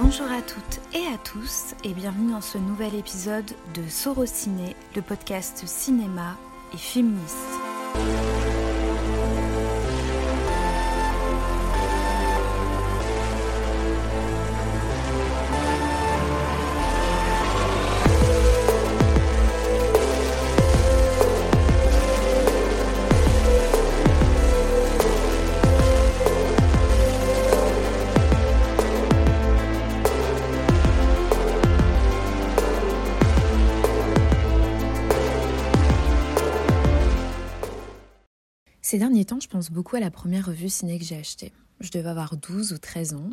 Bonjour à toutes et à tous et bienvenue dans ce nouvel épisode de Sorociné, le podcast cinéma et féministe. Pense beaucoup à la première revue ciné que j'ai achetée. Je devais avoir 12 ou 13 ans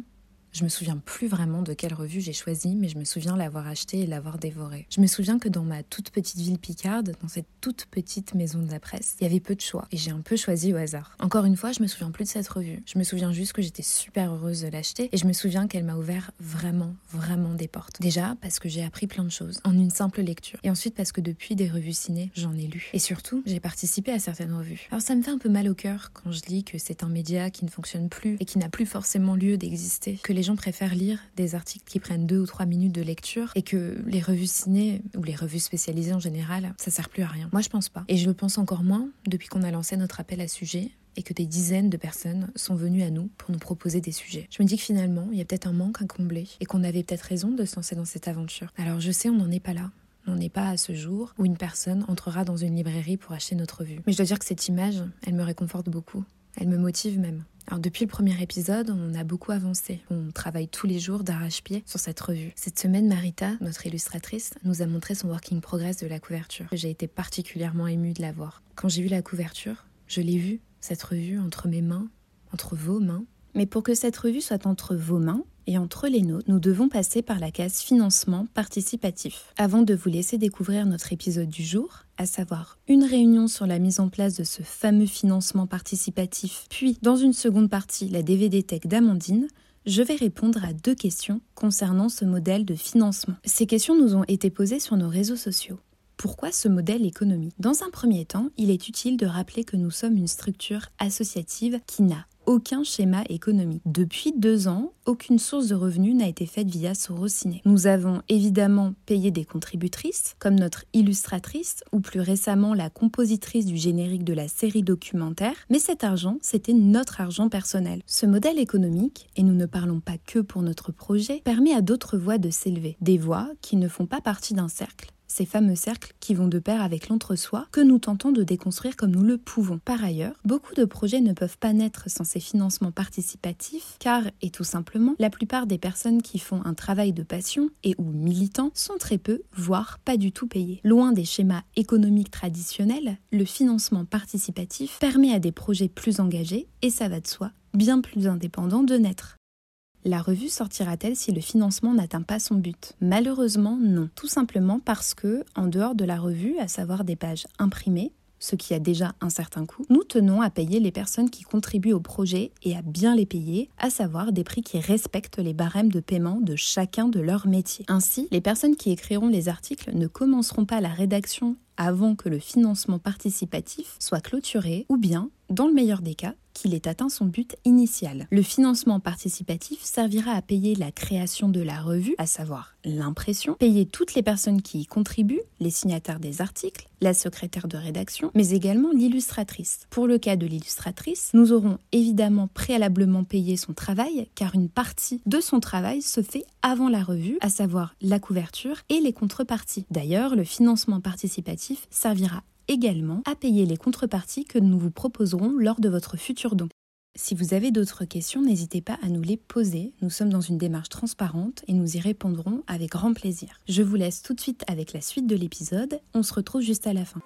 je me souviens plus vraiment de quelle revue j'ai choisi, mais je me souviens l'avoir achetée et l'avoir dévorée. Je me souviens que dans ma toute petite ville picarde, dans cette toute petite maison de la presse, il y avait peu de choix et j'ai un peu choisi au hasard. Encore une fois, je me souviens plus de cette revue. Je me souviens juste que j'étais super heureuse de l'acheter et je me souviens qu'elle m'a ouvert vraiment, vraiment des portes. Déjà parce que j'ai appris plein de choses en une simple lecture et ensuite parce que depuis des revues ciné, j'en ai lu. Et surtout, j'ai participé à certaines revues. Alors ça me fait un peu mal au cœur quand je lis que c'est un média qui ne fonctionne plus et qui n'a plus forcément lieu d'exister, que les les gens préfèrent lire des articles qui prennent deux ou trois minutes de lecture et que les revues ciné ou les revues spécialisées en général, ça sert plus à rien. Moi, je pense pas. Et je le pense encore moins depuis qu'on a lancé notre appel à sujet et que des dizaines de personnes sont venues à nous pour nous proposer des sujets. Je me dis que finalement, il y a peut-être un manque à combler et qu'on avait peut-être raison de se lancer dans cette aventure. Alors je sais, on n'en est pas là. On n'est pas à ce jour où une personne entrera dans une librairie pour acheter notre revue. Mais je dois dire que cette image, elle me réconforte beaucoup. Elle me motive même. Alors depuis le premier épisode, on a beaucoup avancé. On travaille tous les jours d'arrache-pied sur cette revue. Cette semaine, Marita, notre illustratrice, nous a montré son working progress de la couverture. J'ai été particulièrement émue de la voir. Quand j'ai vu la couverture, je l'ai vue, cette revue, entre mes mains, entre vos mains. Mais pour que cette revue soit entre vos mains, et entre les nôtres, nous devons passer par la case financement participatif. Avant de vous laisser découvrir notre épisode du jour, à savoir une réunion sur la mise en place de ce fameux financement participatif, puis dans une seconde partie la DVD Tech d'Amandine, je vais répondre à deux questions concernant ce modèle de financement. Ces questions nous ont été posées sur nos réseaux sociaux. Pourquoi ce modèle économique? Dans un premier temps, il est utile de rappeler que nous sommes une structure associative qui n'a aucun schéma économique. Depuis deux ans, aucune source de revenus n'a été faite via Sorociné. Nous avons évidemment payé des contributrices, comme notre illustratrice ou plus récemment la compositrice du générique de la série documentaire, mais cet argent, c'était notre argent personnel. Ce modèle économique, et nous ne parlons pas que pour notre projet, permet à d'autres voix de s'élever, des voix qui ne font pas partie d'un cercle ces fameux cercles qui vont de pair avec l'entre-soi que nous tentons de déconstruire comme nous le pouvons. Par ailleurs, beaucoup de projets ne peuvent pas naître sans ces financements participatifs car, et tout simplement, la plupart des personnes qui font un travail de passion et ou militants sont très peu, voire pas du tout payées. Loin des schémas économiques traditionnels, le financement participatif permet à des projets plus engagés, et ça va de soi, bien plus indépendants de naître. La revue sortira-t-elle si le financement n'atteint pas son but? Malheureusement, non. Tout simplement parce que, en dehors de la revue, à savoir des pages imprimées, ce qui a déjà un certain coût, nous tenons à payer les personnes qui contribuent au projet et à bien les payer, à savoir des prix qui respectent les barèmes de paiement de chacun de leurs métiers. Ainsi, les personnes qui écriront les articles ne commenceront pas la rédaction avant que le financement participatif soit clôturé ou bien, dans le meilleur des cas, qu'il ait atteint son but initial. Le financement participatif servira à payer la création de la revue, à savoir l'impression, payer toutes les personnes qui y contribuent, les signataires des articles, la secrétaire de rédaction, mais également l'illustratrice. Pour le cas de l'illustratrice, nous aurons évidemment préalablement payé son travail, car une partie de son travail se fait avant la revue, à savoir la couverture et les contreparties. D'ailleurs, le financement participatif servira également à payer les contreparties que nous vous proposerons lors de votre futur don. Si vous avez d'autres questions, n'hésitez pas à nous les poser. Nous sommes dans une démarche transparente et nous y répondrons avec grand plaisir. Je vous laisse tout de suite avec la suite de l'épisode. On se retrouve juste à la fin.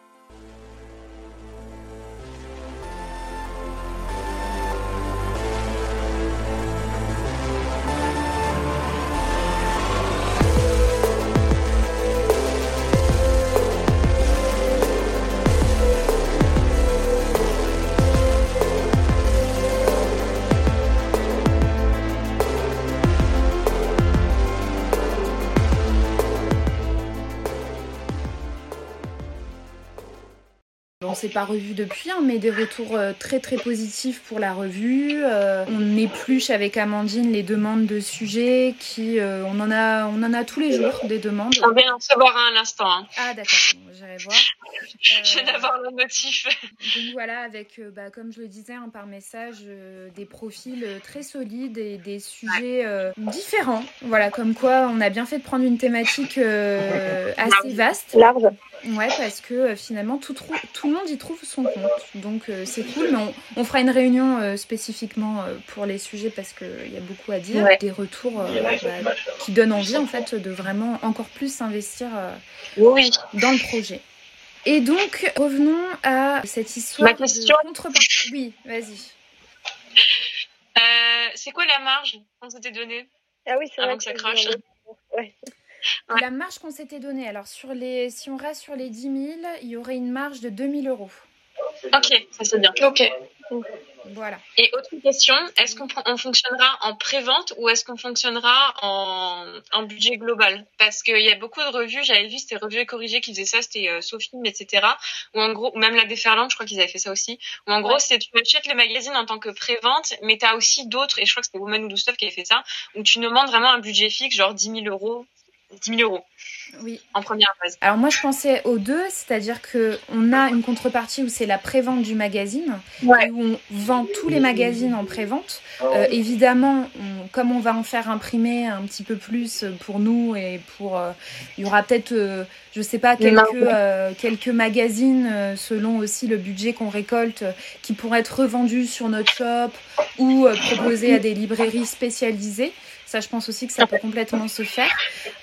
S'est pas revu depuis, hein, mais des retours euh, très très positifs pour la revue. Euh, on épluche avec Amandine les demandes de sujets qui, on en a, on en a tous les jours des demandes. On vient d'en recevoir un à l'instant. Hein. Ah d'accord, j'irai voir. je viens d'avoir le motif. donc voilà, avec, bah, comme je le disais hein, par message, des profils très solides et des sujets différents. Voilà, comme quoi on a bien fait de prendre une thématique assez vaste. Large. Ouais, parce que euh, finalement, tout, tout, le monde y trouve son compte. Donc, euh, c'est cool. Mais on, fera une réunion euh, spécifiquement pour les sujets parce qu'il y a beaucoup à dire. Des retours bah, qui donnent envie, en fait, de vraiment encore plus s'investir oui. dans le projet. Et donc, revenons à cette histoire Ma question. de contrepartie. Oui, vas-y. c'est quoi la marge qu'on s'était donnée Ah oui, c'est Avant que ça crache. Ouais. La marge qu'on s'était donnée, alors sur les, si on reste sur les 10 000, il y aurait une marge de 2 000 euros. Ok, ça c'est bien. Ok. Voilà. Et autre question, est-ce qu'on fonctionnera en pré-vente ou est-ce qu'on fonctionnera en, budget global? Parce qu'il y a beaucoup de revues, j'avais vu, c'était Revues et Corrigées qui faisaient ça, c'était euh, Sophie, etc. Ou en gros, même la Déferlante, je crois qu'ils avaient fait ça aussi. Ou en gros, c'est tu achètes le magazine en tant que pré-vente, mais tu as aussi d'autres, et je crois que c'était Woman ou Stuff qui avait fait ça, où tu demandes vraiment un budget fixe, genre 10 000 euros 10 000 euros. Oui. En première phase. Alors moi je pensais aux deux, c'est-à-dire que on a une contrepartie où c'est la prévente du magazine, où on vend tous les magazines en prévente. Euh, évidemment, comme on va en faire imprimer un petit peu plus pour nous et pour, euh, il y aura peut-être, euh, je sais pas, quelques quelques magazines selon aussi le budget qu'on récolte, qui pourraient être revendus sur notre shop ou proposés à des librairies spécialisées. Ça, je pense aussi que ça peut complètement se faire.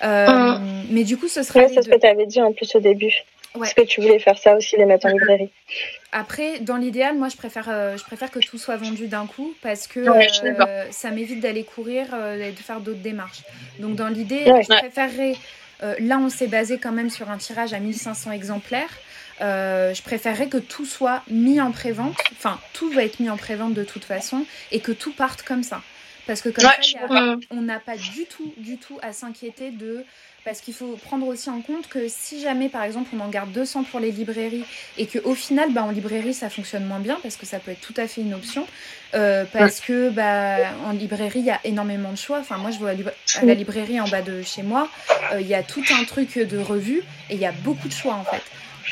Euh, mm. Mais du coup, ce serait. c'est ce que tu avais dit en plus au début. Ouais. Parce que tu voulais faire ça aussi, les mettre en librairie. Après, dans l'idéal, moi, je préfère, euh, je préfère que tout soit vendu d'un coup parce que euh, ça m'évite d'aller courir et de faire d'autres démarches. Donc, dans l'idée, je préférerais. là, on s'est basé quand même sur un tirage à 1500 exemplaires. je préférerais que tout soit mis en prévente. Enfin, tout va être mis en prévente de toute façon et que tout parte comme ça. Parce que comme ça, on n'a pas du tout, du tout à s'inquiéter de... Parce qu'il faut prendre aussi en compte que si jamais, par exemple, on en garde 200 pour les librairies et qu'au final, bah, en librairie, ça fonctionne moins bien, parce que ça peut être tout à fait une option, euh, parce que bah, en librairie, il y a énormément de choix. Enfin, moi, je vois à la librairie en bas de chez moi, euh, il y a tout un truc de revue et il y a beaucoup de choix, en fait.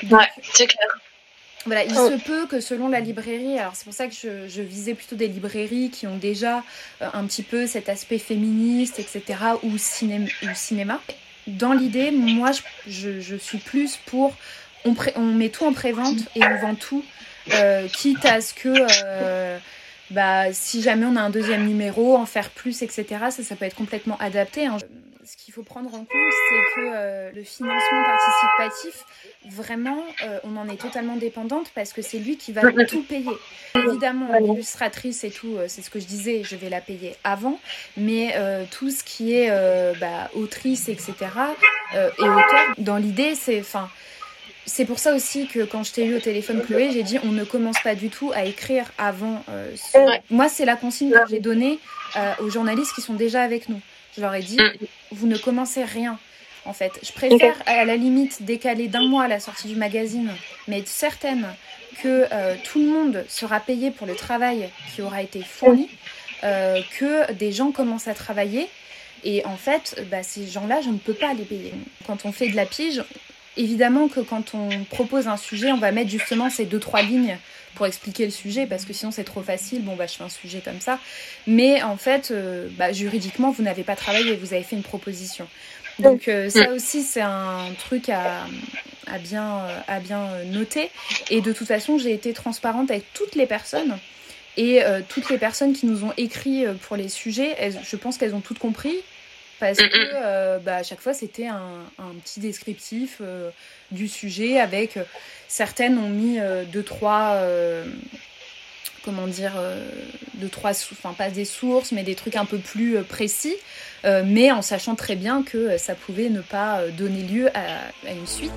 ouais, c'est clair. Voilà, il oh. se peut que selon la librairie, alors c'est pour ça que je, visais plutôt des librairies qui ont déjà euh, un petit peu cet aspect féministe, etc., ou, cinéma. Ou cinéma. Dans l'idée, moi, je, suis plus pour. On, on met tout en prévente et on vend tout, euh, quitte à ce que. Euh, bah, si jamais on a un deuxième numéro, en faire plus, etc., ça, ça peut être complètement adapté. Hein ce qu'il faut prendre en compte, c'est que euh, le financement participatif, vraiment, euh, on en est totalement dépendante parce que c'est lui qui va tout payer. Évidemment, l'illustratrice et tout, euh, c'est ce que je disais, je vais la payer avant, mais tout ce qui est bah, autrice, etc., et auteur, dans l'idée, c'est... Enfin, c'est pour ça aussi que quand je t'ai eu au téléphone, Chloé, j'ai dit on ne commence pas du tout à écrire avant. Moi, c'est la consigne que j'ai donnée aux journalistes qui sont déjà avec nous. Je leur ai dit, mm. Vous ne commencez rien. En fait, je préfère à la limite décaler d'un mois la sortie du magazine, mais être certaine que euh, tout le monde sera payé pour le travail qui aura été fourni, euh, que des gens commencent à travailler. Et en fait, bah, ces gens-là, je ne peux pas les payer. Quand on fait de la pige, évidemment que quand on propose un sujet, on va mettre justement ces deux, trois lignes pour expliquer le sujet, parce que sinon c'est trop facile, bon bah je fais un sujet comme ça. Mais en fait, euh, bah, juridiquement, vous n'avez pas travaillé, vous avez fait une proposition. Donc euh, ça aussi c'est un truc à, à, bien, à bien noter. Et de toute façon, j'ai été transparente avec toutes les personnes. Et euh, toutes les personnes qui nous ont écrit pour les sujets, je pense qu'elles ont toutes compris parce que bah, à chaque fois c'était un, un, petit descriptif du sujet avec certaines ont mis euh, deux trois euh, comment dire euh, deux trois enfin pas des sources mais des trucs un peu plus précis mais en sachant très bien que ça pouvait ne pas donner lieu à une suite.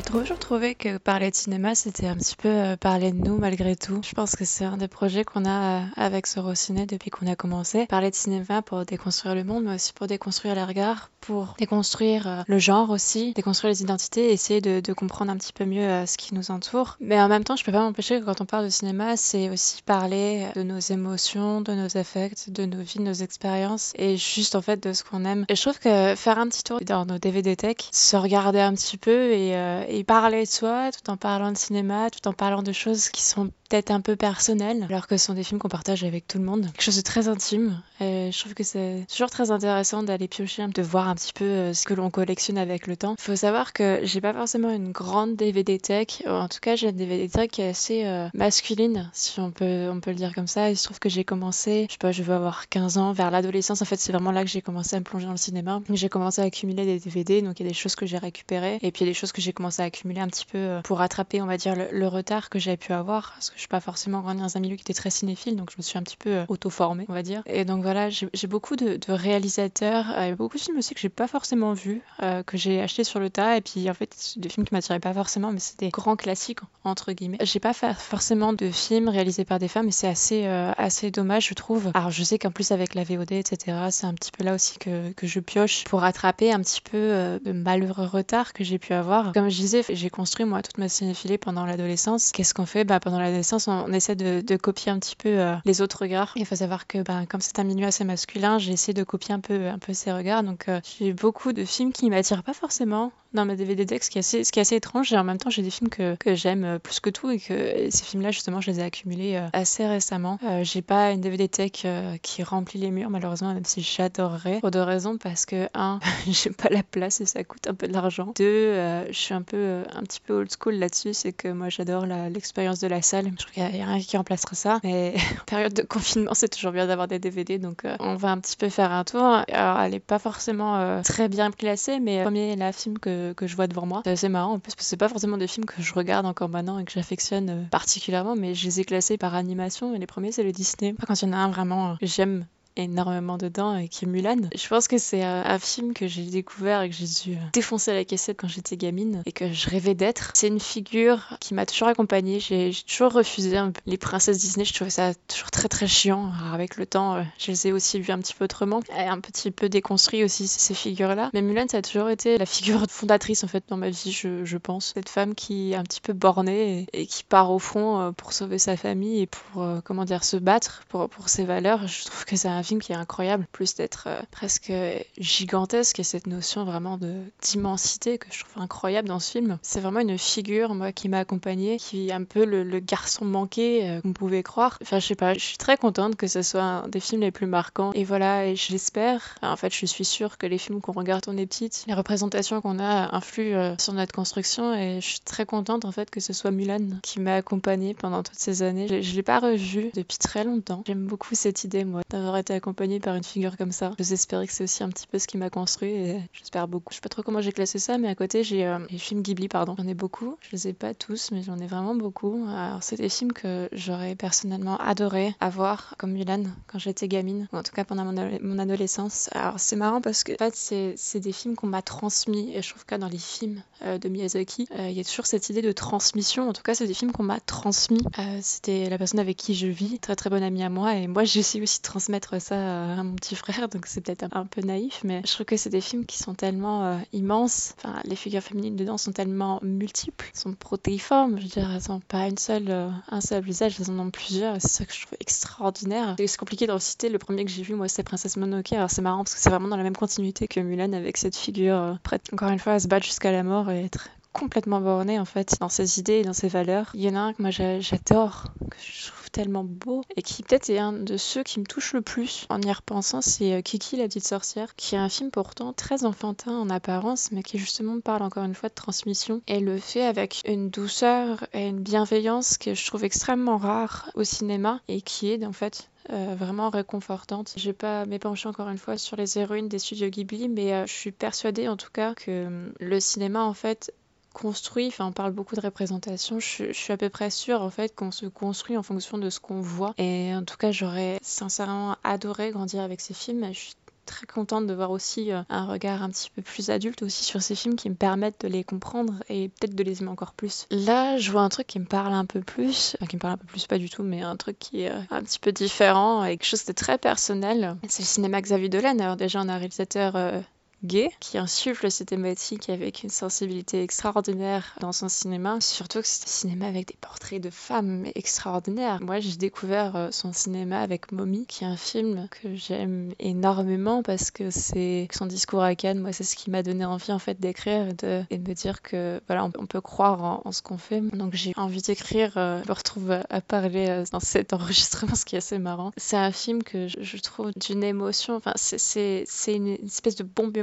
J'ai toujours trouvé que parler de cinéma, c'était un petit peu euh, parler de nous malgré tout. Je pense que c'est un des projets qu'on a euh, avec Sorociné depuis qu'on a commencé. Parler de cinéma pour déconstruire le monde, mais aussi pour déconstruire les regards, pour déconstruire euh, le genre aussi, déconstruire les identités, essayer de, de comprendre un petit peu mieux ce qui nous entoure. Mais en même temps, je peux pas m'empêcher que quand on parle de cinéma, c'est aussi parler de nos émotions, de nos affects, de nos vies, de nos expériences et juste en fait de ce qu'on aime. Et je trouve que faire un petit tour dans nos DVD tech, se regarder un petit peu et euh, et parler de soi tout en parlant de cinéma, tout en parlant de choses qui sont peut-être un peu personnelles, alors que ce sont des films qu'on partage avec tout le monde. Quelque chose de très intime. Je trouve que c'est toujours très intéressant d'aller piocher, de voir un petit peu euh, ce que l'on collectionne avec le temps. Il faut savoir que j'ai pas forcément une grande DVD tech. En tout cas, j'ai une DVD tech qui est assez euh, masculine, si on peut, on peut le dire comme ça. Il se trouve que j'ai commencé, je sais pas, je veux avoir 15 ans, vers l'adolescence. En fait, c'est vraiment là que j'ai commencé à me plonger dans le cinéma. J'ai commencé à accumuler des DVD, donc il y a des choses que j'ai récupérées. Et puis il y a des choses que j'ai commencé à accumuler un petit peu euh, pour rattraper, on va dire, le, retard que j'avais pu avoir. Suis pas forcément grandi dans un milieu qui était très cinéphile, donc je me suis un petit peu euh, auto-formée, on va dire. Et donc voilà, j'ai beaucoup de, réalisateurs, et beaucoup de films aussi que j'ai pas forcément vus, euh, que j'ai acheté sur le tas. Et puis en fait, des films qui m'attiraient pas forcément, mais c'était grands classiques, entre guillemets. J'ai pas forcément de films réalisés par des femmes, mais c'est assez, assez dommage, je trouve. Alors je sais qu'en plus avec la VOD, etc., c'est un petit peu là aussi que, que je pioche pour rattraper un petit peu de malheureux retard que j'ai pu avoir. Comme je disais, j'ai construit moi toute ma cinéphilie pendant l'adolescence. Qu'est-ce qu'on fait? Bah, Pendant l'adolescence, on, essaie de, copier un petit peu euh, les autres regards. Il faut savoir que bah, comme c'est un milieu assez masculin, j'ai essayé de copier un peu, un peu ces regards. Donc euh, j'ai beaucoup de films qui m'attirent pas forcément dans ma DVD deck, ce qui est assez, est étrange. Et en même temps, j'ai des films que, j'aime euh, plus que tout et que ces films-là, justement, je les ai accumulés assez récemment. j'ai pas une DVD tech qui remplit les murs, malheureusement, même si j'adorerais. Pour deux raisons, parce que, un, j'ai pas la place et ça coûte un peu d'argent. Deux, je suis un peu un petit peu old school là-dessus, c'est que moi j'adore l'expérience de la salle. Je trouve qu'il n'y a, rien qui remplacera ça. Mais en période de confinement, c'est toujours bien d'avoir des DVD, donc euh, on va un petit peu faire un tour. Alors elle n'est pas forcément euh, très bien classée, mais premier la film que, que je vois devant moi. C'est assez marrant en plus, parce que c'est pas forcément des films que je regarde encore maintenant et que j'affectionne euh, particulièrement, mais je les ai classés par animation. Et les premiers, c'est le Disney. Quand il y en a un vraiment, j'aime énormément dedans et qui est Mulan. Je pense que c'est un, film que j'ai découvert et que j'ai dû euh, défoncer la cassette quand j'étais gamine et que je rêvais d'être. C'est une figure qui m'a toujours accompagnée. J'ai toujours refusé les princesses Disney. Je trouvais ça toujours très très chiant. avec le temps, euh, je les ai aussi vues un petit peu autrement et un petit peu déconstruit aussi ces figures-là. Mais Mulan, ça a toujours été la figure fondatrice en fait dans ma vie, je, pense. Cette femme qui est un petit peu bornée et, qui part au front euh, pour sauver sa famille et pour comment dire se battre pour, pour ses valeurs. Je trouve que c'est un film qui est incroyable, plus d'être euh, presque gigantesque et cette notion vraiment d'immensité que je trouve incroyable dans ce film. C'est vraiment une figure, moi, qui m'a accompagnée, qui est un peu le, garçon manqué euh, qu'on pouvait croire. Enfin, je sais pas, je suis très contente que ce soit un des films les plus marquants. Et voilà, et j'espère, en fait, je suis sûre que les films qu'on regarde quand on est petite, les représentations qu'on a influent euh, sur notre construction et je suis très contente, en fait, que ce soit Mulan qui m'a accompagnée pendant toutes ces années. Je, je l'ai pas revu depuis très longtemps. J'aime beaucoup cette idée, moi, d'avoir été accompagnée par une figure comme ça. J'espère que c'est aussi un petit peu ce qui m'a construit et j'espère beaucoup. Je sais pas trop comment j'ai classé ça, mais à côté j'ai euh, les films Ghibli, pardon. J'en ai beaucoup. Je les ai pas tous, mais j'en ai vraiment beaucoup. Alors c'est des films que j'aurais personnellement adoré avoir comme Mulan quand j'étais gamine, ou en tout cas pendant mon, adolescence. Alors c'est marrant parce que en fait c'est des films qu'on m'a transmis et je trouve que dans les films euh, de Miyazaki, euh, il y a toujours cette idée de transmission. En tout cas c'est des films qu'on m'a transmis. C'était la personne avec qui je vis, très très bonne amie à moi, et moi j'essaie aussi de transmettre ça euh, à mon petit frère, donc c'est peut-être un, peu naïf, mais je trouve que c'est des films qui sont tellement euh, immenses. Enfin, les figures féminines dedans sont tellement multiples, sont protéiformes. Je veux dire, elles n'ont pas une seule, euh, un seul visage, elles en ont plusieurs, c'est ça que je trouve extraordinaire. C'est compliqué d'en citer. Le premier que j'ai vu, moi, c'est Princesse Mononoke. Alors c'est marrant parce que c'est vraiment dans la même continuité que Mulan avec cette figure prête, encore une fois, à se battre jusqu'à la mort et être complètement bornée en fait dans ses idées et dans ses valeurs. Il y en a un que moi j'adore, que je trouve tellement beau et qui peut-être est un de ceux qui me touche le plus en y repensant, c'est euh, Kiki la petite sorcière, qui est un film pourtant très enfantin en apparence, mais qui justement parle encore une fois de transmission et le fait avec une douceur et une bienveillance que je trouve extrêmement rare au cinéma et qui est en fait euh, vraiment réconfortante. Je vais pas m'épancher encore une fois sur les héroïnes des studios Ghibli, mais euh, je suis persuadée en tout cas que le cinéma en fait construit, enfin on parle beaucoup de représentation, je, suis à peu près sûre en fait qu'on se construit en fonction de ce qu'on voit. Et en tout cas j'aurais sincèrement adoré grandir avec ces films. Je suis très contente de voir aussi euh, un regard un petit peu plus adulte aussi sur ces films qui me permettent de les comprendre et peut-être de les aimer encore plus. Là, je vois un truc qui me parle un peu plus, enfin qui me parle un peu plus pas du tout, mais un truc qui est euh, un petit peu différent et quelque chose de très personnel. C'est le cinéma Xavier Dolan. Alors déjà, un réalisateur euh, gay, qui insuffle ces thématiques avec une sensibilité extraordinaire dans son cinéma. Surtout que c'est un cinéma avec des portraits de femmes extraordinaires. Moi, j'ai découvert euh, son cinéma avec Mommy, qui est un film que j'aime énormément parce que c'est son discours à Cannes. Moi, c'est ce qui m'a donné envie en fait d'écrire et de, et me dire que voilà, on, peut croire en, ce qu'on fait. Donc j'ai envie d'écrire. Euh, je me retrouve à, parler euh, dans cet enregistrement, ce qui est assez marrant. C'est un film que je, trouve d'une émotion. Enfin, c'est une, espèce de bombe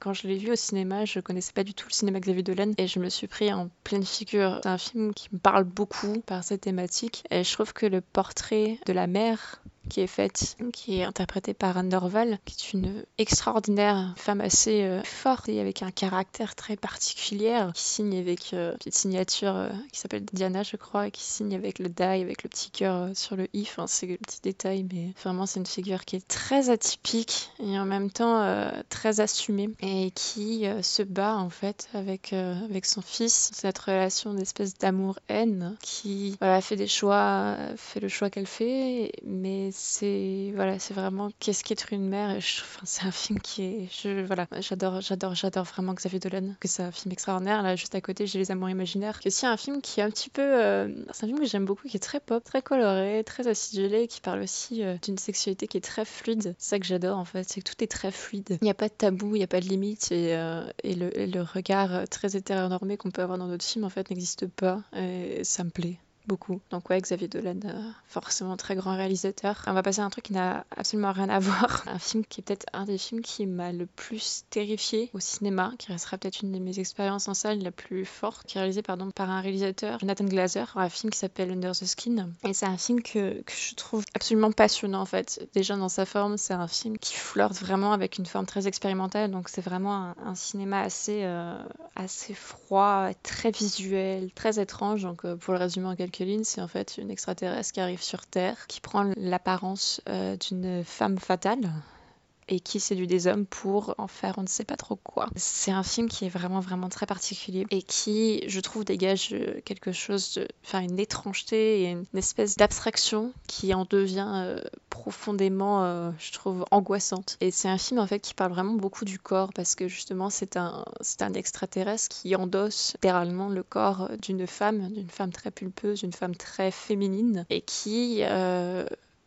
Quand je l'ai vu au cinéma, je connaissais pas du tout le cinéma Xavier Dolan et je me suis pris en pleine figure. C'est un film qui me parle beaucoup par cette thématique et je trouve que le portrait de la mère qui est faite, qui est interprétée par Anne Dorval, qui est une extraordinaire femme assez euh, forte et avec un caractère très particulier, qui signe avec euh, une petite signature euh, qui s'appelle Diana, je crois, qui signe avec le die, avec le petit cœur sur le i. Enfin, c'est un petit détail, mais vraiment, c'est une figure qui est très atypique et en même temps très assumée et qui se bat en fait avec, avec son fils. Cette relation d'espèce d'amour-haine qui voilà, fait des choix, fait le choix qu'elle fait, mais c'est voilà, c'est vraiment qu'est-ce qu'être une mère. Et c'est un film qui est, je, voilà, j'adore, j'adore, j'adore vraiment Xavier Dolan. Que c'est un film extraordinaire. Là, juste à côté, j'ai Les Amours imaginaires. Que c'est un film qui est un petit peu, euh, c'est un film que j'aime beaucoup, qui est très pop, très coloré, très acidulé, qui parle aussi euh, d'une sexualité qui est très fluide. C'est ça que j'adore en fait, c'est que tout est très fluide. Il n'y a pas de tabou, il n'y a pas de limite et, euh, et, le, le, regard très hétéronormé qu'on peut avoir dans d'autres films en fait n'existe pas. Et ça me plaît beaucoup. Donc ouais, Xavier Dolan, euh, forcément très grand réalisateur. On va passer à un truc qui n'a absolument rien à voir. Un film qui est peut-être un des films qui m'a le plus terrifié au cinéma, qui restera peut-être une de mes expériences en salle la plus forte, qui est réalisé pardon, par un réalisateur, Jonathan Glazer, un film qui s'appelle Under the Skin. Et c'est un film que, que, je trouve absolument passionnant en fait. Déjà dans sa forme, c'est un film qui flirte vraiment avec une forme très expérimentale. Donc c'est vraiment un, cinéma assez, euh, assez froid, très visuel, très étrange. Donc euh, pour le résumer en quelques c'est en fait une extraterrestre qui arrive sur Terre, qui prend l'apparence euh, d'une femme fatale et qui séduit des hommes pour en faire on ne sait pas trop quoi. C'est un film qui est vraiment vraiment très particulier et qui, je trouve, dégage euh, quelque chose enfin une étrangeté et une espèce d'abstraction qui en devient euh, profondément, euh, je trouve, angoissante. Et c'est un film en fait qui parle vraiment beaucoup du corps parce que justement c'est un c'est un extraterrestre qui endosse littéralement le corps d'une femme, d'une femme très pulpeuse, d'une femme très féminine et qui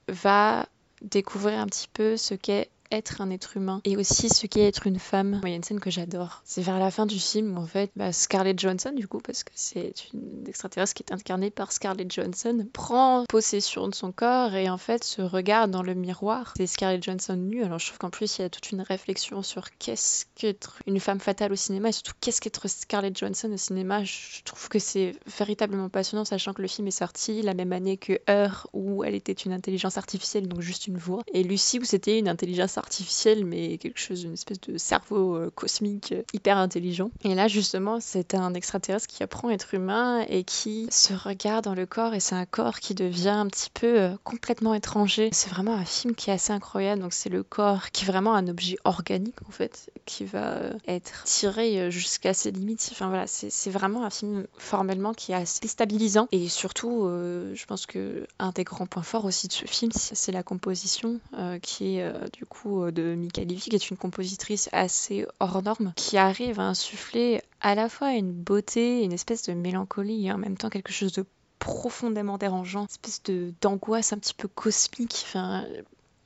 va découvrir un petit peu ce qu'est être un être humain et aussi ce qu'est être une femme. Il y a une scène que j'adore. C'est vers la fin du film où en fait bah, Scarlett Johansson du coup parce que c'est une extraterrestre qui est incarnée par Scarlett Johansson prend possession de son corps et en fait se regarde dans le miroir. C'est Scarlett Johansson nue. Alors je trouve qu'en plus il y a toute une réflexion sur qu'est-ce qu'être une femme fatale au cinéma et surtout qu'est-ce qu'être Scarlett Johansson au cinéma. Je trouve que c'est véritablement passionnant sachant que le film est sorti la même année que Heure où elle était une intelligence artificielle donc juste une voix et Lucie où c'était une intelligence artificielle, mais quelque chose, une espèce de cerveau euh, cosmique euh, hyper intelligent. Et là, justement, c'est un extraterrestre qui apprend à être humain et qui se regarde dans le corps, et c'est un corps qui devient un petit peu euh, complètement étranger. C'est vraiment un film qui est assez incroyable. Donc, c'est le corps qui est vraiment un objet organique, en fait, qui va être tiré jusqu'à ses limites. Enfin, voilà, c'est vraiment un film formellement qui est assez déstabilisant. Et surtout, je pense que un des grands points forts aussi de ce film, c'est la composition qui est du coup euh, de Mika Levy, qui est une compositrice assez hors norme, qui arrive à insuffler à la fois une beauté, une espèce de mélancolie et en même temps quelque chose de profondément dérangeant, une espèce d'angoisse un petit peu cosmique.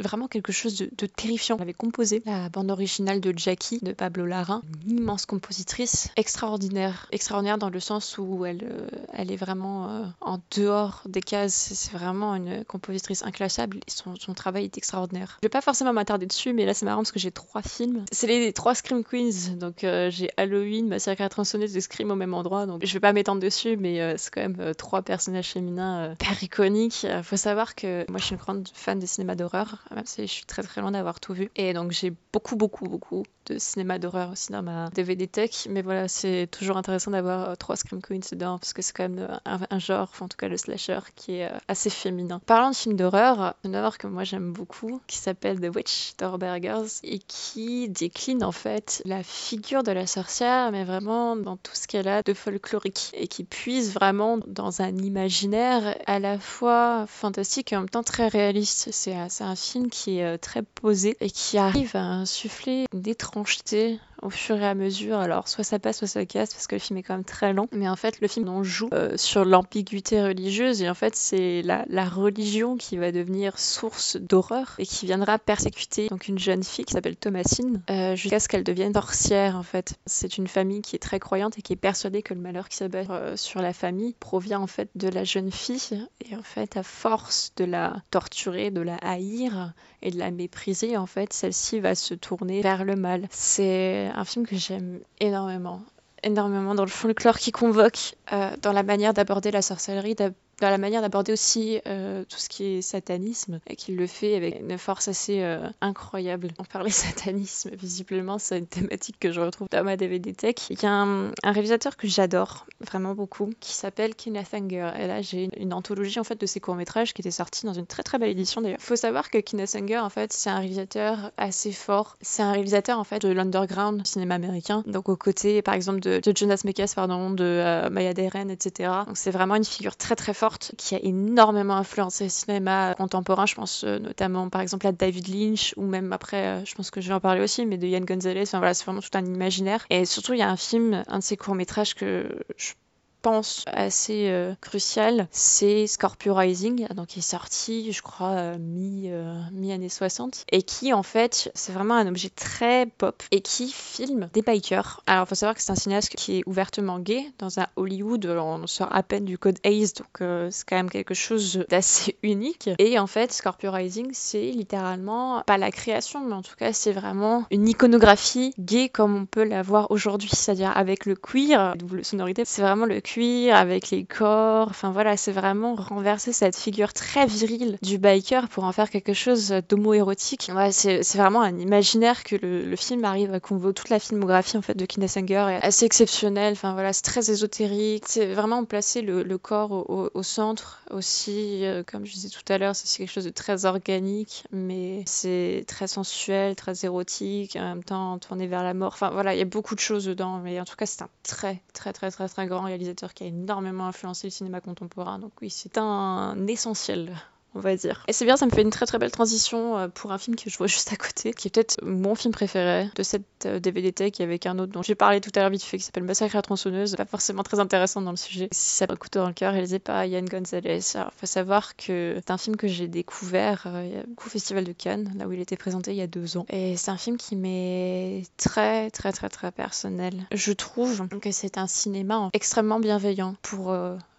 Vraiment quelque chose de, terrifiant. Elle avait composé la bande originale de Jackie de Pablo Larraín, une immense compositrice, extraordinaire, extraordinaire dans le sens où elle, euh, elle est vraiment euh, en dehors des cases. C'est vraiment une compositrice inclassable son, travail est extraordinaire. Je vais pas forcément m'attarder dessus, mais là c'est marrant parce que j'ai trois films. C'est les, trois Scream Queens, donc euh, j'ai Halloween, Massacre à tronçonneuse et Scream au même endroit. Donc je vais pas m'étendre dessus, mais c'est quand même trois personnages féminins hyper iconiques. Faut savoir que moi je suis une grande fan des cinémas d'horreur. Même je suis très très loin d'avoir tout vu. Et donc j'ai beaucoup beaucoup beaucoup de cinéma d'horreur aussi dans ma DVD tech. Mais voilà, c'est toujours intéressant d'avoir euh, trois Scream Queens dedans parce que c'est quand même euh, un, genre, en tout cas le slasher, qui est euh, assez féminin. Parlant de films d'horreur, une horreur que moi j'aime beaucoup qui s'appelle The Witch Thorbergers et qui décline en fait la figure de la sorcière, mais vraiment dans tout ce qu'elle a de folklorique et qui puise vraiment dans un imaginaire à la fois fantastique et en même temps très réaliste. C'est un film qui est très posé et qui arrive à insuffler une étrangeté au fur et à mesure. Alors, soit ça passe, soit ça casse, parce que le film est quand même très lent. Mais en fait, le film, on joue euh, sur l'ambiguïté religieuse. Et en fait, c'est la, religion qui va devenir source d'horreur et qui viendra persécuter donc une jeune fille qui s'appelle Thomasine euh, jusqu'à ce qu'elle devienne sorcière, en fait. C'est une famille qui est très croyante et qui est persuadée que le malheur qui s'abat euh, sur la famille provient en fait de la jeune fille. Et en fait, à force de la torturer, de la haïr et de la mépriser, en fait, celle-ci va se tourner vers le mal. C'est un film que j'aime énormément énormément dans le folklore qui convoque, euh, dans la manière d'aborder la sorcellerie, dans la manière d'aborder aussi euh, tout ce qui est satanisme, et qu'il le fait avec une force assez euh, incroyable. On parlait satanisme, visiblement, c'est une thématique que je retrouve dans ma DVD Tech. Il y a un, réalisateur que j'adore vraiment beaucoup, qui s'appelle Kenneth Anger. Et là, j'ai une, anthologie en fait de ses courts-métrages qui était sortie dans une très très belle édition d'ailleurs. Il faut savoir que Kenneth Anger, en fait, c'est un réalisateur assez fort. C'est un réalisateur en fait de l'underground cinéma américain. Donc aux côtés, par exemple, de, Jonas Mekas, pardon, de euh, Maya Deren, etc. Donc c'est vraiment une figure très très forte qui a énormément influencé le cinéma contemporain. Je pense euh, notamment par exemple à David Lynch ou même après, euh, je pense que je vais en parler aussi, mais de Yann Gonzalez. Enfin voilà, c'est vraiment tout un imaginaire. Et surtout, il y a un film, un de ses courts-métrages que je pense assez euh, crucial, c'est Scorpio Rising, donc qui est sorti, je crois, euh, mi, euh, mi années 60, et qui en fait, c'est vraiment un objet très pop et qui filme des bikers. Alors, il faut savoir que c'est un cinéaste qui est ouvertement gay dans un Hollywood, on sort à peine du code ACE, donc c'est quand même quelque chose d'assez unique. Et en fait, Scorpio Rising, c'est littéralement pas la création, mais en tout cas, c'est vraiment une iconographie gay comme on peut la voir aujourd'hui, c'est-à-dire avec le queer, double sonorité, c'est vraiment le queer avec les corps. Enfin voilà, c'est vraiment renverser cette figure très virile du biker pour en faire quelque chose d'homo-érotique. C'est vraiment un imaginaire que le, film arrive à convoquer. Toute la filmographie en fait de Kine est assez exceptionnelle. Enfin voilà, c'est très ésotérique. C'est vraiment placer le, corps au, centre aussi. Euh, comme je disais tout à l'heure, c'est quelque chose de très organique, mais c'est très sensuel, très érotique, en même temps tourné vers la mort. Enfin voilà, il y a beaucoup de choses dedans. Mais en tout cas, c'est un très très très très très grand réalisateur qui a énormément influencé le cinéma contemporain. Donc oui, c'est un essentiel on va dire. Et c'est bien, ça me fait une très très belle transition euh, pour un film que je vois juste à côté, qui est peut-être mon film préféré de cette DVD euh, Tech avec un autre dont j'ai parlé tout à l'heure vite fait, qui s'appelle Massacre à tronçonneuse, pas forcément très intéressant dans le sujet. Si ça un couteau dans le cœur, réalisé par Yann Gonzalez. Alors, faut savoir que c'est un film que j'ai découvert euh, au Festival de Cannes, là où il était présenté il y a deux ans. Et c'est un film qui m'est très très très très personnel. Je trouve que c'est un cinéma extrêmement bienveillant pour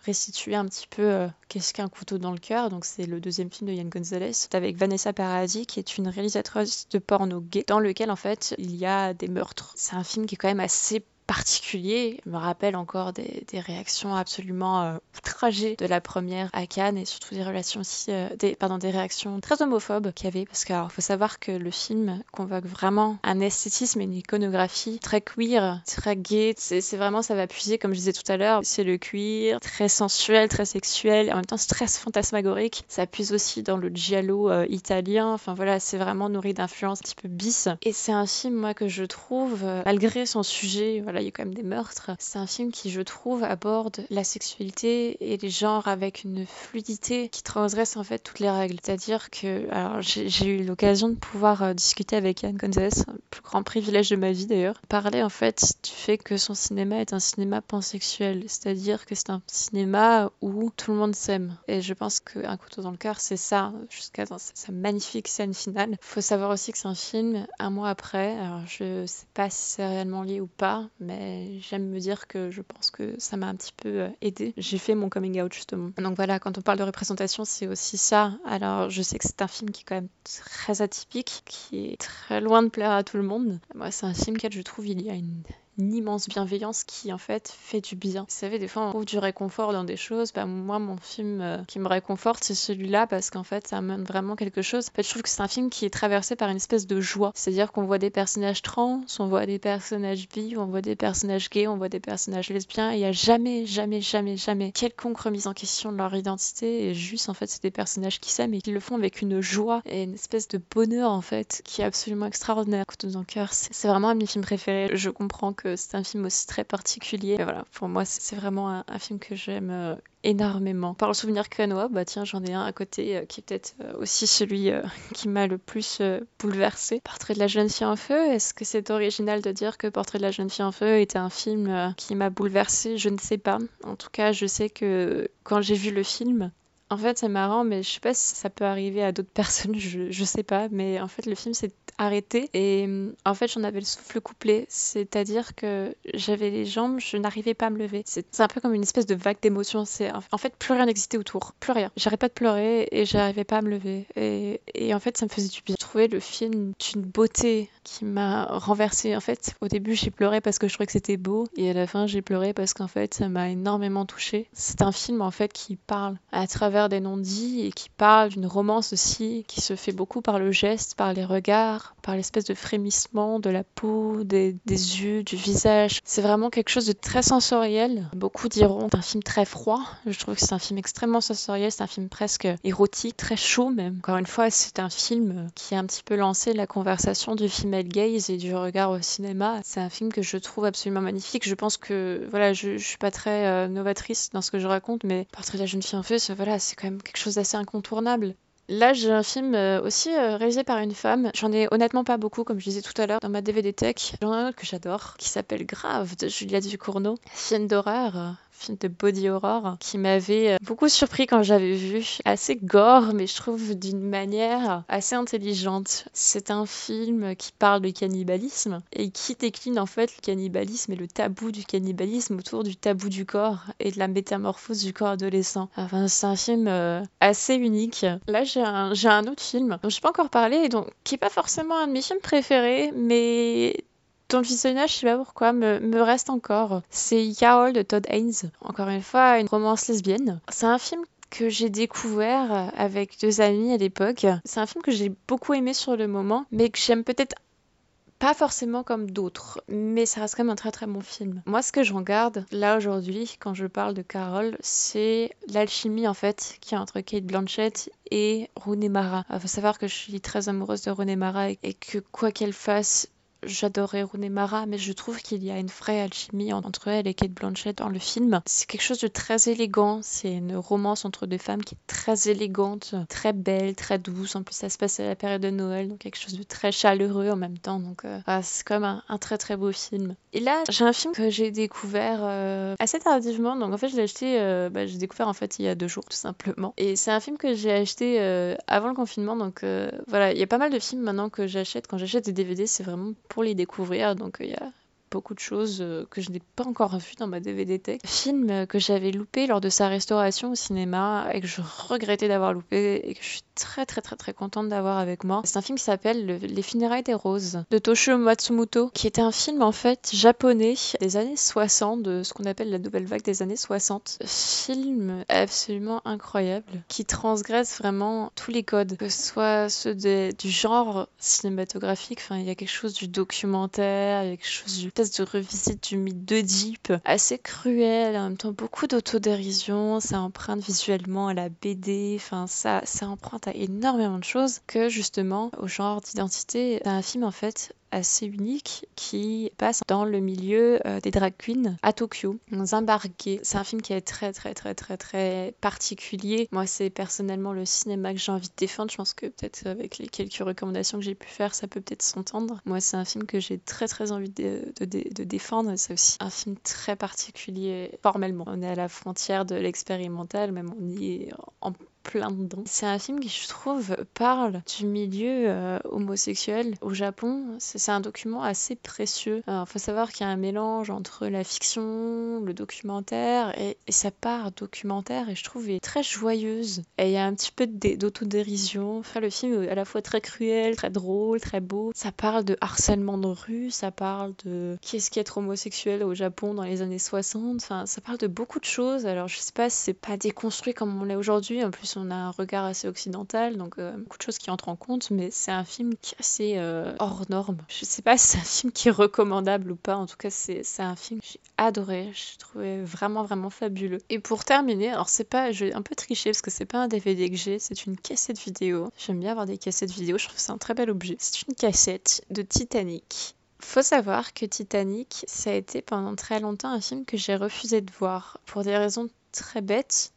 restituer un petit peu euh, qu'est-ce qu'un couteau dans le cœur. Donc c'est le deuxième film de Yann Gonzalez avec Vanessa Paradis qui est une réalisatrice de porno gay dans lequel en fait il y a des meurtres. C'est un film qui est quand même assez particulier. me rappelle encore des, réactions absolument euh, outragées de la première à Cannes et surtout des relations aussi, euh, pardon, des réactions très homophobes qu'il y avait parce qu'il faut savoir que le film convoque vraiment un esthétisme et une iconographie très queer, très gay. C'est vraiment, ça va puiser, comme je disais tout à l'heure, c'est le queer, très sensuel, très sexuel, et en même temps c'est très fantasmagorique. Ça puise aussi dans le giallo euh, italien. Enfin voilà, c'est vraiment nourri d'influences un petit peu bis. Et c'est un film, moi, que je trouve, malgré son sujet, il y a quand même des meurtres. C'est un film qui, je trouve, aborde la sexualité et les genres avec une fluidité qui transgresse en fait toutes les règles. C'est-à-dire que, alors j'ai eu l'occasion de pouvoir euh, discuter avec Yann Gonzalez, un plus grand privilège de ma vie d'ailleurs, parler en fait du fait que son cinéma est un cinéma pansexuel, c'est-à-dire que c'est un cinéma où tout le monde s'aime. Et je pense qu'un couteau dans le cœur, c'est ça, jusqu'à sa magnifique scène finale. Faut savoir aussi que c'est un film un mois après, alors je sais pas si c'est réellement lié ou pas, mais j'aime me dire que je pense que ça m'a un petit peu euh, aidé. J'ai fait mon coming out justement. Donc voilà, quand on parle de représentation, c'est aussi ça. Alors je sais que c'est un film qui est quand même très atypique, qui est très loin de plaire à tout le monde. Moi, c'est un film que je trouve il y a une une immense bienveillance qui en fait fait du bien. Vous savez, des fois on trouve du réconfort dans des choses. Bah, moi, mon film euh, qui me réconforte, c'est celui-là parce qu'en fait ça amène vraiment quelque chose. En fait, je trouve que c'est un film qui est traversé par une espèce de joie. C'est-à-dire qu'on voit des personnages trans, on voit des personnages bi, on voit des personnages gays, on voit des personnages lesbiens. Il n'y a jamais, jamais, jamais, jamais quelconque remise en question de leur identité. Et juste, en fait, c'est des personnages qui s'aiment et qui le font avec une joie et une espèce de bonheur, en fait, qui est absolument extraordinaire. Côte dans cœur, c'est vraiment un de mes films préférés. Je comprends que c'est un film aussi très particulier. Mais voilà, pour moi, c'est vraiment un, film que j'aime euh, énormément. Par le souvenir Kanoa, bah tiens, j'en ai un à côté euh, qui est peut-être euh, aussi celui qui m'a le plus bouleversé. Portrait de la jeune fille en feu, est-ce que c'est original de dire que Portrait de la jeune fille en feu était un film qui m'a bouleversé Je ne sais pas. En tout cas, je sais que quand j'ai vu le film, en fait, c'est marrant, mais je sais pas si ça peut arriver à d'autres personnes, je, sais pas. Mais en fait, le film s'est arrêté et en fait, j'en avais le souffle couplé. C'est-à-dire que j'avais les jambes, je n'arrivais pas à me lever. C'est un peu comme une espèce de vague d'émotions. C'est en fait plus rien n'existait autour, plus rien. J'arrivais pas de pleurer et j'arrivais pas à me lever. Et, en fait, ça me faisait du bien. Je trouvais le film d'une beauté qui m'a renversée. En fait, au début, j'ai pleuré parce que je trouvais que c'était beau et à la fin, j'ai pleuré parce qu'en fait, ça m'a énormément touchée. C'est un film en fait qui parle à travers des non-dits et qui parle d'une romance aussi qui se fait beaucoup par le geste, par les regards, par l'espèce de frémissement de la peau, des, yeux, du visage. C'est vraiment quelque chose de très sensoriel. Beaucoup diront c'est un film très froid. Je trouve que c'est un film extrêmement sensoriel, c'est un film presque érotique, très chaud même. Encore une fois, c'est un film qui a un petit peu lancé la conversation du female gaze et du regard au cinéma. C'est un film que je trouve absolument magnifique. Je pense que voilà, je, je suis pas très euh, novatrice dans ce que je raconte, mais Portrait de la jeune fille en feu, voilà, c'est quand même quelque chose d'assez incontournable. Là, j'ai un film euh, aussi euh, réalisé par une femme. J'en ai honnêtement pas beaucoup, comme je disais tout à l'heure, dans ma DVD Tech. J'en ai un autre que j'adore, qui s'appelle Grave, de Julia Ducournau. Film d'horreur film de body horror qui m'avait euh, beaucoup surpris quand j'avais vu. Assez gore, mais je trouve d'une manière assez intelligente. C'est un film qui parle de cannibalisme et qui décline en fait le cannibalisme et le tabou du cannibalisme autour du tabou du corps et de la métamorphose du corps adolescent. Enfin, c'est un film euh, assez unique. Là, j'ai un, un autre film dont je n'ai pas encore parlé, donc qui est pas forcément un de mes films préférés, mais ton visionnage, je sais pas pourquoi, me, reste encore. C'est Carol de Todd Haynes. Encore une fois, une romance lesbienne. C'est un film que j'ai découvert avec deux amis à l'époque. C'est un film que j'ai beaucoup aimé sur le moment, mais que j'aime peut-être pas forcément comme d'autres, mais ça reste quand même un très très bon film. Moi, ce que j'en garde là aujourd'hui, quand je parle de Carol, c'est l'alchimie en fait qui a entre Kate Blanchett et Rooney Mara. Il faut savoir que je suis très amoureuse de Rooney Mara et que quoi qu'elle fasse, j'adorais Rooney Mara, mais je trouve qu'il y a une vraie alchimie entre elle et Kate Blanchett dans le film. C'est quelque chose de très élégant. C'est une romance entre deux femmes qui est très élégante, très belle, très douce. En plus, ça se passe à la période de Noël, donc quelque chose de très chaleureux en même temps. Donc, euh, c'est quand même un, très très beau film. Et là, j'ai un film que j'ai découvert euh, assez tardivement. Donc, en fait, je l'ai acheté, euh, bah, découvert en fait il y a deux jours tout simplement. Et c'est un film que j'ai acheté avant le confinement. Donc, voilà, il y a pas mal de films maintenant que j'achète. Quand j'achète des DVD, c'est vraiment pour les découvrir. Donc il y a beaucoup de choses euh, que je n'ai pas encore vues dans ma DVD tech. Film que j'avais loupé lors de sa restauration au cinéma et que je regrettais d'avoir loupé et que je suis très très très très contente d'avoir avec moi. C'est un film qui s'appelle Les funérailles des roses de Toshio Matsumoto, qui était un film en fait japonais des années 60, de ce qu'on appelle la nouvelle vague des années 60. Film absolument incroyable qui transgresse vraiment tous les codes, que ce soit ceux du genre cinématographique, enfin il y a quelque chose du documentaire, il y a quelque chose du de revisite du mythe d'Oedipe, assez cruel, en même temps beaucoup d'autodérision, ça emprunte visuellement à la BD, enfin ça, ça emprunte à énormément de choses que justement au genre d'identité. C'est un film en fait assez unique qui passe dans le milieu euh, des drag queens à Tokyo, dans un bar. C'est un film qui est très très très très très particulier. Moi, c'est personnellement le cinéma que j'ai envie de défendre. Je pense que peut-être avec les quelques recommandations que j'ai pu faire, ça peut peut-être s'entendre. Moi, c'est un film que j'ai très très envie de défendre. C'est aussi un film très particulier formellement. On est à la frontière de l'expérimental, même on y est en plein dedans. C'est un film qui, je trouve, parle du milieu euh, homosexuel au Japon. C'est un document assez précieux. Il faut savoir qu'il y a un mélange entre la fiction, le documentaire, et, sa part documentaire, et je trouve, est très joyeuse. Et il y a un petit peu d'autodérision. Enfin, le film est à la fois très cruel, très drôle, très beau. Ça parle de harcèlement de rue, ça parle de qu'est-ce qu'être homosexuel au Japon dans les années 60. Enfin, ça parle de beaucoup de choses. Alors, je sais pas c'est pas déconstruit comme on l'est aujourd'hui. En plus, on a un regard assez occidental, donc euh, beaucoup de choses qui entrent en compte. Mais c'est un film qui est assez euh, hors norme. Je sais pas si c'est un film qui est recommandable ou pas. En tout cas, c'est un film que j'ai adoré. Je trouvais vraiment, vraiment fabuleux. Et pour terminer, alors c'est pas, je vais un peu tricher parce que c'est pas un DVD que j'ai, c'est une cassette vidéo. J'aime bien avoir des cassettes vidéo. Je trouve que c'est un très bel objet. C'est une cassette de Titanic faut savoir que Titanic, ça a été pendant très longtemps un film que j'ai refusé de voir pour des raisons très bêtes,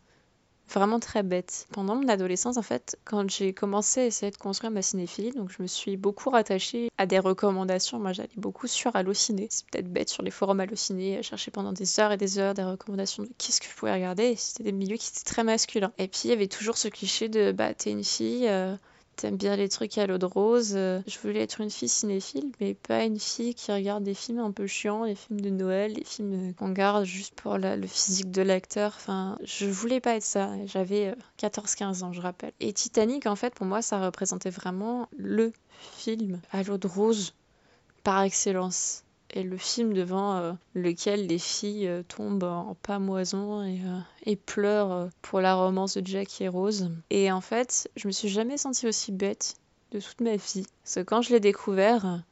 vraiment très bêtes. Pendant mon adolescence, en fait, quand j'ai commencé à essayer de construire ma cinéphilie, donc je me suis beaucoup rattachée à des recommandations. Moi, j'allais beaucoup sur Allociné. C'est peut-être bête sur les forums Allociné, à chercher pendant des heures et des heures des recommandations de qu'est-ce que je pouvais regarder. C'était des milieux qui étaient très masculins. Et puis, il y avait toujours ce cliché de bah, t'es une fille. Euh, T'aimes bien les trucs à l'eau de rose. Euh, je voulais être une fille cinéphile, mais pas une fille qui regarde des films un peu chiants, les films de Noël, les films qu'on garde juste pour le physique de l'acteur. Enfin, je voulais pas être ça. J'avais 14-15 euh, ans, je rappelle. Et Titanic, en fait, pour moi, ça représentait vraiment le film à l'eau de rose par excellence et le film devant euh, lequel les filles euh, tombent en pamoison et, euh, et pleurent pour la romance de Jack et Rose. Et en fait, je me suis jamais sentie aussi bête de toute ma vie. Parce que quand je l'ai découvert,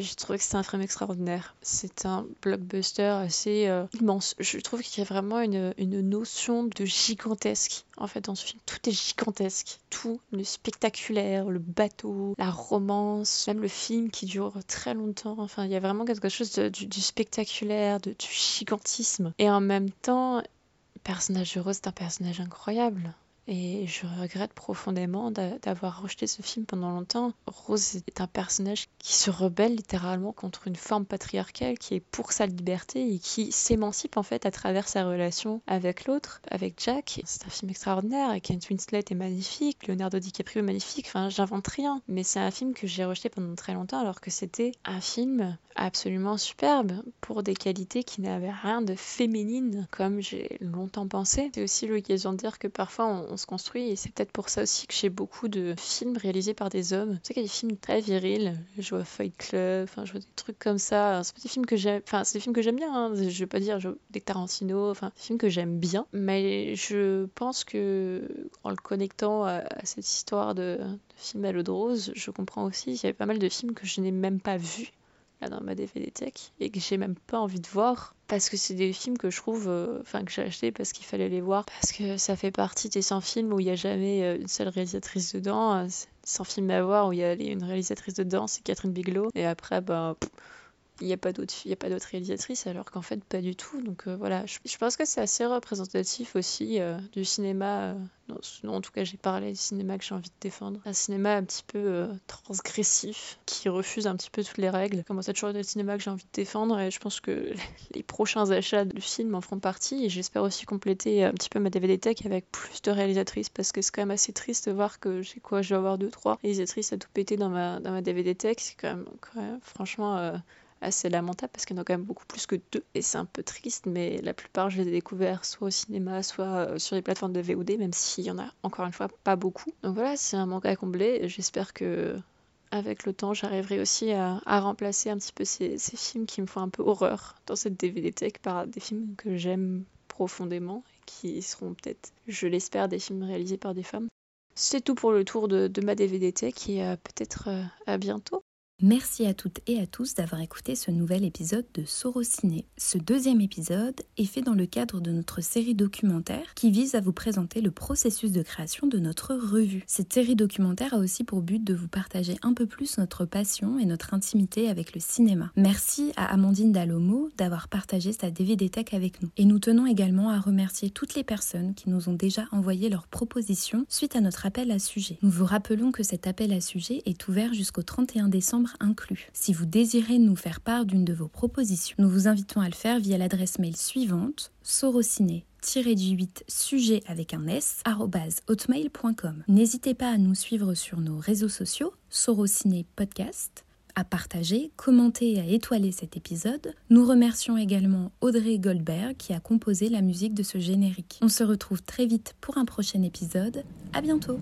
j'ai trouvé que c'était un film extraordinaire. C'est un blockbuster assez euh, immense. Je trouve qu'il y a vraiment une, une, notion de gigantesque en fait dans ce film. Tout est gigantesque. Tout, le spectaculaire, le bateau, la romance, même le film qui dure très longtemps. Enfin, il y a vraiment quelque chose du, du, spectaculaire, de, du gigantisme. Et en même temps, le personnage de Rose est un personnage incroyable. Et je regrette profondément d'avoir rejeté ce film pendant longtemps. Rose est un personnage qui se rebelle littéralement contre une forme patriarcale qui est pour sa liberté et qui s'émancipe en fait à travers sa relation avec l'autre, avec Jack. C'est un film extraordinaire. Et Kate Winslet est magnifique, Leonardo DiCaprio est magnifique. Enfin, j'invente rien. Mais c'est un film que j'ai rejeté pendant très longtemps alors que c'était un film absolument superbe pour des qualités qui n'avaient rien de féminine comme j'ai longtemps pensé. C'est aussi l'occasion de dire que parfois on, se construit et c'est peut-être pour ça aussi que j'ai beaucoup de films réalisés par des hommes. Tu sais qu'il y a des films très virils, je vois Fight Club, enfin je vois des trucs comme ça. C'est des films que j'aime, enfin c'est films que j'aime bien, hein. je vais pas dire des Tarantino, enfin des films que j'aime bien, mais je pense que en le connectant à, cette histoire de, de film à l'eau de rose, je comprends aussi qu'il y avait pas mal de films que je n'ai même pas vus là dans ma DVD tech et que j'ai même pas envie de voir parce que c'est des films que je trouve euh, enfin que j'ai acheté parce qu'il fallait les voir. Parce que ça fait partie des 100 films où il y a jamais euh, une seule réalisatrice dedans. 100 euh, films à voir où il y a une réalisatrice dedans c'est Catherine Bigelow. Et après ben il n'y a pas d'autres il a pas d'autres réalisatrices alors qu'en fait pas du tout donc voilà je, pense que c'est assez représentatif aussi du cinéma non, en tout cas, j'ai parlé du cinéma que j'ai envie de défendre. Un cinéma un petit peu euh, transgressif, qui refuse un petit peu toutes les règles. Comment ça toujours le cinéma que j'ai envie de défendre et je pense que les prochains achats de films en feront partie et j'espère aussi compléter un petit peu ma DVD tech avec plus de réalisatrices parce que c'est quand même assez triste de voir que j'ai quoi, je vais avoir deux, trois réalisatrices à tout péter dans ma, dans ma DVD tech. C'est quand même, franchement, euh, assez lamentable parce qu'il y en a quand même beaucoup plus que deux. Et c'est un peu triste, mais la plupart, je les ai découverts soit au cinéma, soit euh, sur les plateformes de VOD, même s'il y en a encore une fois pas beaucoup. Donc voilà, c'est un manque à combler. J'espère que avec le temps, j'arriverai aussi à, remplacer un petit peu ces, films qui me font un peu horreur dans cette DVD tech par des films que j'aime profondément et qui seront peut-être, je l'espère, des films réalisés par des femmes. C'est tout pour le tour de, ma DVD tech et euh, peut-être euh, à bientôt. Merci à toutes et à tous d'avoir écouté ce nouvel épisode de Sorociné. Ce deuxième épisode est fait dans le cadre de notre série documentaire qui vise à vous présenter le processus de création de notre revue. Cette série documentaire a aussi pour but de vous partager un peu plus notre passion et notre intimité avec le cinéma. Merci à Amandine Dalomo d'avoir partagé sa DVD Tech avec nous. Et nous tenons également à remercier toutes les personnes qui nous ont déjà envoyé leurs propositions suite à notre appel à sujet. Nous vous rappelons que cet appel à sujet est ouvert jusqu'au 31 décembre inclus. Si vous désirez nous faire part d'une de vos propositions, nous vous invitons à le faire via l'adresse mail suivante sorociné 8 sujet avec un s hotmail.com. N'hésitez pas à nous suivre sur nos réseaux sociaux Sorociné Podcast à partager, commenter et à étoiler cet épisode. Nous remercions également Audrey Goldberg qui a composé la musique de ce générique. On se retrouve très vite pour un prochain épisode. À bientôt!